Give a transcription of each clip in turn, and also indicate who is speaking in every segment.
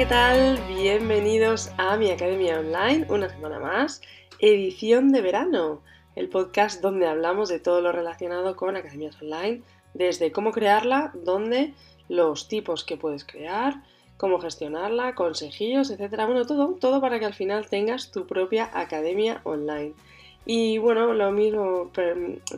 Speaker 1: ¿qué tal? Bienvenidos a mi Academia Online, una semana más, edición de verano, el podcast donde hablamos de todo lo relacionado con academias online, desde cómo crearla, dónde, los tipos que puedes crear, cómo gestionarla, consejillos, etcétera. Bueno, todo, todo para que al final tengas tu propia academia online. Y bueno, lo mismo,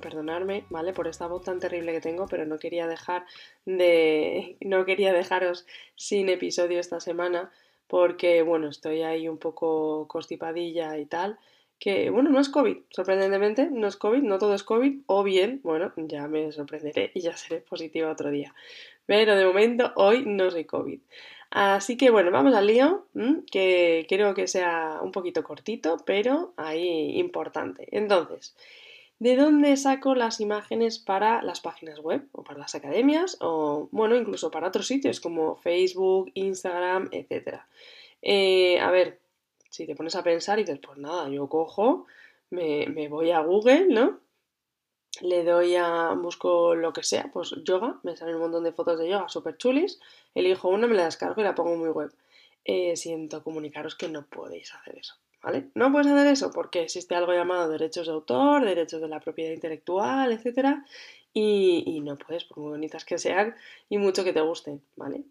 Speaker 1: perdonarme, ¿vale? Por esta voz tan terrible que tengo, pero no quería dejar de. no quería dejaros sin episodio esta semana, porque bueno, estoy ahí un poco constipadilla y tal. Que bueno, no es COVID, sorprendentemente, no es COVID, no todo es COVID, o bien, bueno, ya me sorprenderé y ya seré positiva otro día. Pero de momento, hoy no soy COVID. Así que bueno, vamos al lío, que creo que sea un poquito cortito, pero ahí importante. Entonces, ¿de dónde saco las imágenes para las páginas web o para las academias o, bueno, incluso para otros sitios como Facebook, Instagram, etc. Eh, a ver, si te pones a pensar y dices, pues nada, yo cojo, me, me voy a Google, ¿no? le doy a, busco lo que sea, pues yoga, me salen un montón de fotos de yoga súper chulis, elijo una, me la descargo y la pongo en mi web. Eh, siento comunicaros que no podéis hacer eso, ¿vale? No puedes hacer eso porque existe algo llamado derechos de autor, derechos de la propiedad intelectual, etcétera, y, y no puedes, por muy bonitas que sean y mucho que te gusten, ¿vale?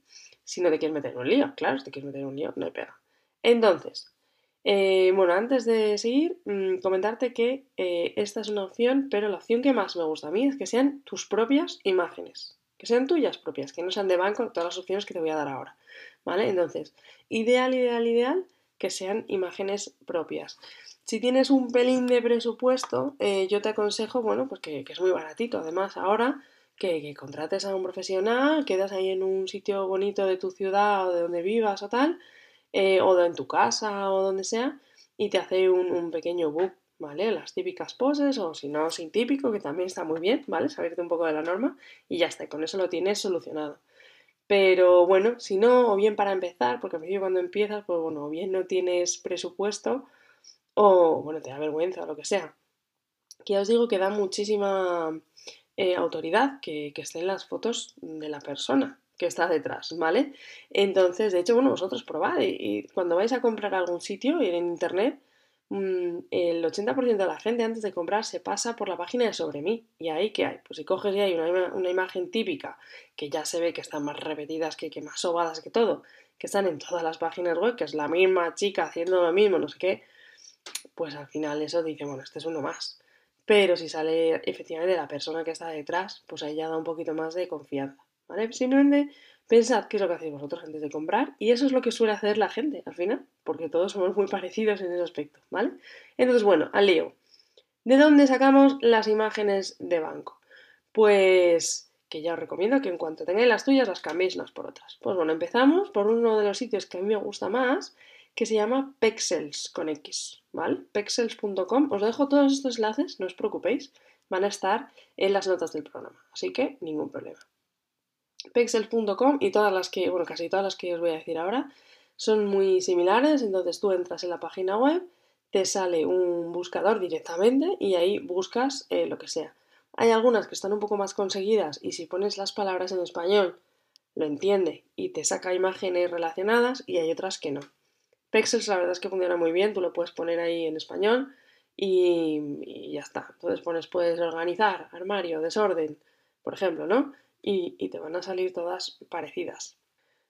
Speaker 1: Si no te quieres meter un lío, claro, si te quieres meter un lío, no hay pega. Entonces, eh, bueno, antes de seguir, mm, comentarte que eh, esta es una opción, pero la opción que más me gusta a mí es que sean tus propias imágenes, que sean tuyas propias, que no sean de banco, todas las opciones que te voy a dar ahora. ¿Vale? Entonces, ideal, ideal, ideal, que sean imágenes propias. Si tienes un pelín de presupuesto, eh, yo te aconsejo, bueno, pues que, es muy baratito. Además, ahora que, que, contrates a un profesional, quedas ahí en un sitio bonito de tu ciudad o de donde vivas o tal, eh, o en tu casa o donde sea, y te hace un, pequeño book, ¿vale? Las típicas poses, o si no, sin típico, que también está muy bien, ¿vale? Saberte un poco de la norma, y ya está, con eso lo tienes solucionado. Pero bueno, si no, o bien para empezar, porque al principio cuando empiezas, pues bueno, o bien no tienes presupuesto, o bueno, te da vergüenza o lo que sea. Que ya os digo que da muchísima eh, autoridad que, que estén las fotos de la persona, que está detrás, ¿vale? Entonces, de hecho, bueno, vosotros probad y, cuando vais a comprar algún sitio en internet, mm, el 80% de la gente antes de comprar se pasa por la página de sobre mí. ¿Y ahí qué hay? Pues si coges ya hay una, imagen típica que ya se ve que están más repetidas, que, que más sobadas que todo, que están en todas las páginas web, que es la misma chica haciendo lo mismo, no sé qué, pues al final eso dice, bueno, este es uno más. Pero si sale efectivamente la persona que está detrás, pues ahí ya da un poquito más de confianza. Simplemente pensad qué es lo que hacéis vosotros antes de comprar y eso es lo que suele hacer la gente al final, porque todos somos muy parecidos en ese aspecto, ¿vale? Entonces, bueno, al lío. ¿De dónde sacamos las imágenes de banco? Pues que ya os recomiendo que en cuanto tengáis las tuyas las cambiéis unas por otras. Pues bueno, empezamos por uno de los sitios que a mí me gusta más, que se llama Pexels con X, ¿vale? Pexels.com. Os dejo todos estos enlaces, no os preocupéis, van a estar en las notas del programa, así que ningún problema. Pexels.com y todas las que, bueno, casi todas las que os voy a decir ahora son muy similares, entonces tú entras en la página web, te sale un buscador directamente y ahí buscas eh, lo que sea. Hay algunas que están un poco más conseguidas y si pones las palabras en español lo entiende y te saca imágenes relacionadas y hay otras que no. Pexels la verdad es que funciona muy bien, tú lo puedes poner ahí en español y, y ya está. Entonces pones, puedes organizar, armario, desorden, por ejemplo, ¿no? Y, te van a salir todas parecidas.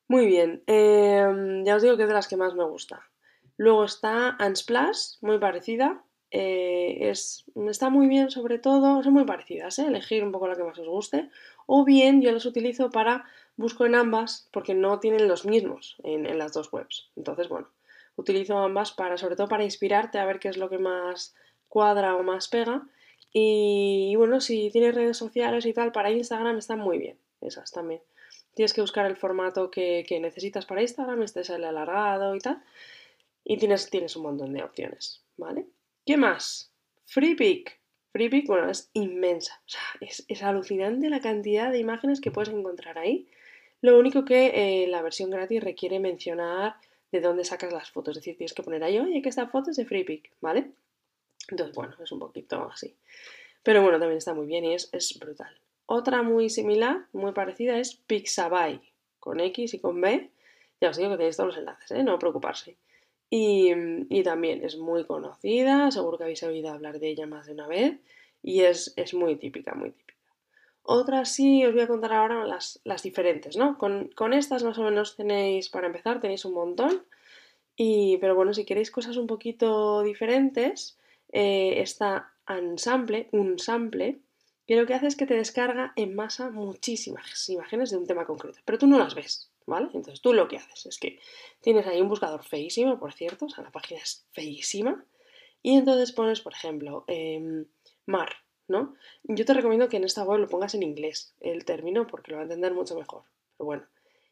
Speaker 1: Muy bien, em, ya os digo que es de las que más me gusta. Luego está Unsplash, muy parecida. Eh, es, está muy bien sobre todo, son muy parecidas, ¿eh? elegir un poco la que más os guste. O bien yo las utilizo para, busco en ambas porque no tienen los mismos en, las dos webs. Entonces, bueno, utilizo ambas para, sobre todo para inspirarte a ver qué es lo que más cuadra o más pega y, bueno, si tienes redes sociales y tal, para Instagram están muy bien, esas también. Tienes que buscar el formato que, necesitas para Instagram, este es el alargado y tal. Y tienes, tienes un montón de opciones, ¿vale? ¿Qué más? FreePic. FreePic, bueno, es inmensa. O sea, es, alucinante la cantidad de imágenes que puedes encontrar ahí. Lo único que eh, la versión gratis requiere mencionar de dónde sacas las fotos. Es decir, tienes que poner ahí, oye, que esta foto es de FreePic, ¿vale? Entonces, bueno, es un poquito así. Pero bueno, también está muy bien y es, brutal. Otra muy similar, muy parecida, es Pixabay, con X y con B. Ya os digo que tenéis todos los enlaces, ¿eh? no preocuparse. Y, y, también es muy conocida, seguro que habéis oído hablar de ella más de una vez y es, es muy típica, muy típica. Otras sí, os voy a contar ahora las, las diferentes, ¿no? Con, con, estas más o menos tenéis, para empezar, tenéis un montón. Y, pero bueno, si queréis cosas un poquito diferentes, eh, está un sample, que lo que hace es que te descarga en masa muchísimas imágenes de un tema concreto, pero tú no las ves, ¿vale? Entonces tú lo que haces es que tienes ahí un buscador feísimo, por cierto, o sea, la página es feísima, y entonces pones, por ejemplo, eh, mar, ¿no? Yo te recomiendo que en esta web lo pongas en inglés, el término, porque lo va a entender mucho mejor. Pero bueno.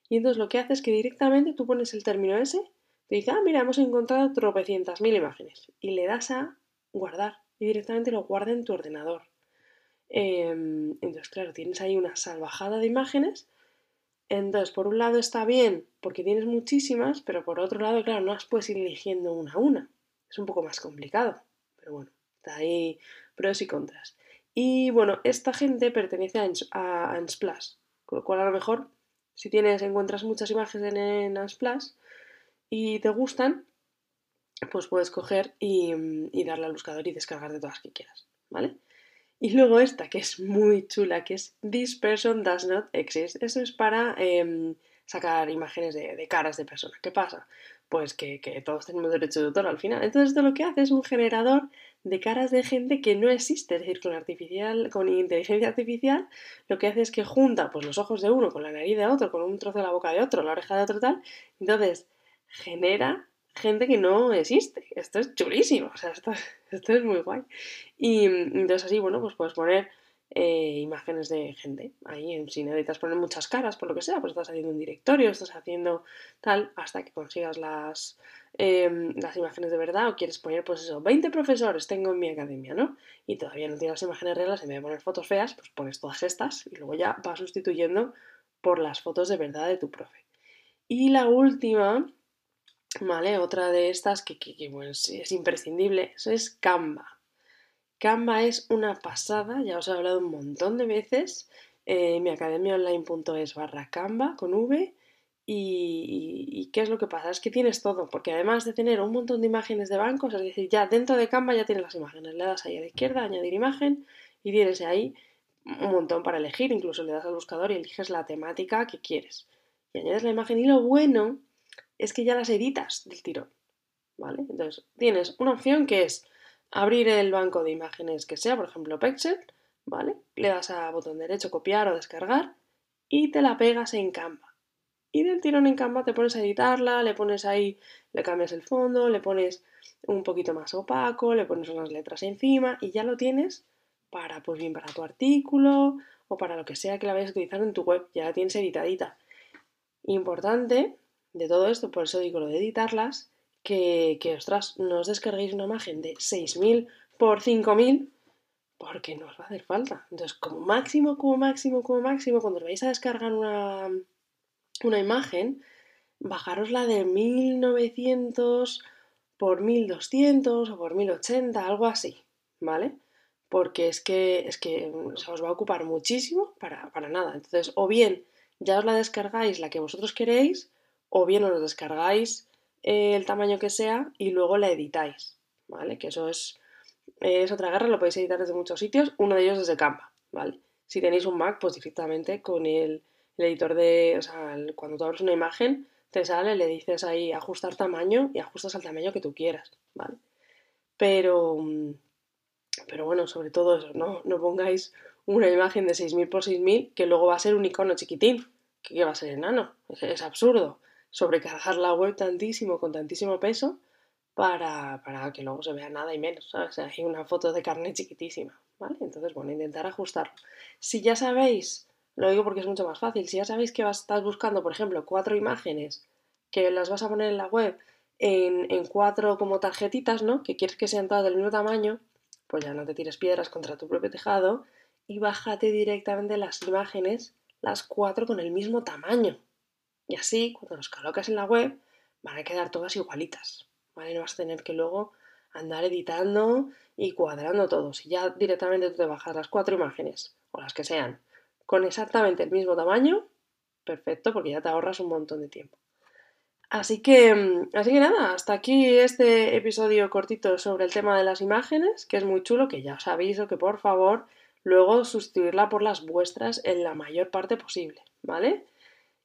Speaker 1: Y entonces lo que hace es que directamente tú pones el término ese, te dice, ah, mira, hemos encontrado tropecientas mil imágenes. Y le das a guardar. Y directamente lo guarda en tu ordenador. Em, entonces, claro, tienes ahí una salvajada de imágenes. Entonces, por un lado está bien porque tienes muchísimas, pero por otro lado, claro, no las puedes ir eligiendo una a una. Es un poco más complicado. Pero bueno, está ahí pros y contras. Y bueno, esta gente pertenece a, Unsplash, con lo cual a lo mejor si tienes, encuentras muchas imágenes en, Unsplash y te gustan, pues puedes coger y, darle al buscador y descargar de todas las que quieras, ¿vale? Y luego esta, que es muy chula, que es This person does not exist. Eso es para em, sacar imágenes de, de, caras de personas. ¿Qué pasa? Pues que, que, todos tenemos derecho de autor al final. Entonces esto lo que hace es un generador de caras de gente que no existe, es decir, con, artificial, con inteligencia artificial lo que hace es que junta pues, los ojos de uno con la nariz de otro, con un trozo de la boca de otro, la oreja de otro tal, entonces genera gente que no existe. Esto es chulísimo, o sea, esto, esto es muy guay. Y entonces así, bueno, pues puedes poner eh, imágenes de gente. Ahí, si necesitas poner muchas caras, por lo que sea, pues estás haciendo un directorio, estás haciendo tal, hasta que consigas las, em, las imágenes de verdad o quieres poner, pues eso, 20 profesores tengo en mi academia, ¿no? Y todavía no tienes las imágenes reales, en vez de poner fotos feas, pues pones todas estas y luego ya vas sustituyendo por las fotos de verdad de tu profe. Y la última, ¿vale? Otra de estas que, que, es imprescindible, eso es Canva. Canva es una pasada, ya os he hablado un montón de veces. Eh, mi barra Canva con V. Y, qué es lo que pasa? Es que tienes todo, porque además de tener un montón de imágenes de bancos, es decir, ya dentro de Canva ya tienes las imágenes. Le das ahí a la izquierda, añadir imagen, y tienes ahí un montón para elegir. Incluso le das al buscador y eliges la temática que quieres. Y añades la imagen. Y lo bueno es que ya las editas del tirón. ¿Vale? Entonces, tienes una opción que es abrir el banco de imágenes que sea, por ejemplo Pexel, ¿vale? Le das a botón derecho copiar o descargar y te la pegas en Canva. Y del tirón en Canva te pones a editarla, le pones ahí, le cambias el fondo, le pones un poquito más opaco, le pones unas letras encima y ya lo tienes para, pues bien, para tu artículo o para lo que sea que la vayas a utilizar en tu web, ya la tienes editadita. Importante de todo esto, por eso digo lo de editarlas, que, que ostras, no os descarguéis una imagen de 6.000 por 5.000 porque no os va a hacer falta. Entonces, como máximo, como máximo, como máximo, cuando os vais a descargar una, una imagen, bajaros la de 1900 por 1200 o por 1080, algo así, ¿vale? Porque es que, es que se os va a ocupar muchísimo para, para nada. Entonces, o bien ya os la descargáis la que vosotros queréis, o bien os descargáis el tamaño que sea y luego la editáis, ¿vale? Que eso es, es otra guerra, lo podéis editar desde muchos sitios, uno de ellos desde Canva, ¿vale? Si tenéis un Mac, pues directamente con el, editor de, o sea, cuando tú abres una imagen, te sale, le dices ahí ajustar tamaño y ajustas al tamaño que tú quieras, ¿vale? Pero, pero bueno, sobre todo eso, ¿no? No pongáis una imagen de 6.000 por 6.000 que luego va a ser un icono chiquitín, que va a ser enano, es absurdo sobrecargar la web tantísimo, con tantísimo peso, para, para, que luego se vea nada y menos, ¿sabes? Hay una foto de carne chiquitísima, ¿vale? Entonces, bueno, intentar ajustarlo. Si ya sabéis, lo digo porque es mucho más fácil, si ya sabéis que vas, estás buscando, por ejemplo, cuatro imágenes que las vas a poner en la web en, en cuatro como tarjetitas, ¿no? Que quieres que sean todas del mismo tamaño, pues ya no te tires piedras contra tu propio tejado y bájate directamente las imágenes, las cuatro con el mismo tamaño, y así, cuando los colocas en la web, van a quedar todas igualitas, ¿vale? No vas a tener que luego andar editando y cuadrando todo. Si ya directamente tú te bajas las cuatro imágenes, o las que sean, con exactamente el mismo tamaño, perfecto, porque ya te ahorras un montón de tiempo. Así que, mm, así que nada, hasta aquí este episodio cortito sobre el tema de las imágenes, que es muy chulo, que ya os aviso que por favor luego sustituirla por las vuestras en la mayor parte posible, ¿vale?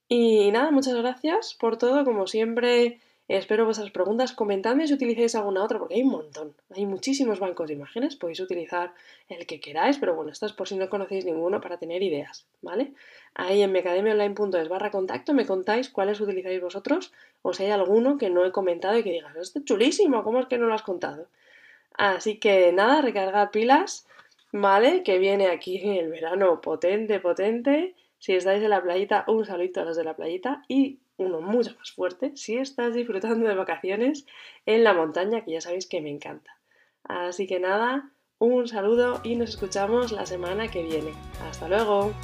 Speaker 1: Y nada, muchas gracias por todo, como siempre Espero vuestras preguntas. Comentadme si utilizáis alguna otra, porque hay un montón. Hay muchísimos bancos de imágenes. Podéis utilizar el que queráis, pero bueno, esto es por si no conocéis ninguno para tener ideas, ¿vale? Ahí en mecademiaonline.es barra contacto me contáis cuáles utilizáis vosotros o si hay alguno que no he comentado y que digas, esto es chulísimo, ¿cómo es que no lo has contado? Así que nada, recargad pilas, ¿vale? Que viene aquí el verano potente, potente. Si estáis en la playita, un saludito a los de la playita y uno mucho más fuerte si estás disfrutando de vacaciones en la montaña, que ya sabéis que me encanta. Así que nada, un saludo y nos escuchamos la semana que viene. Hasta luego.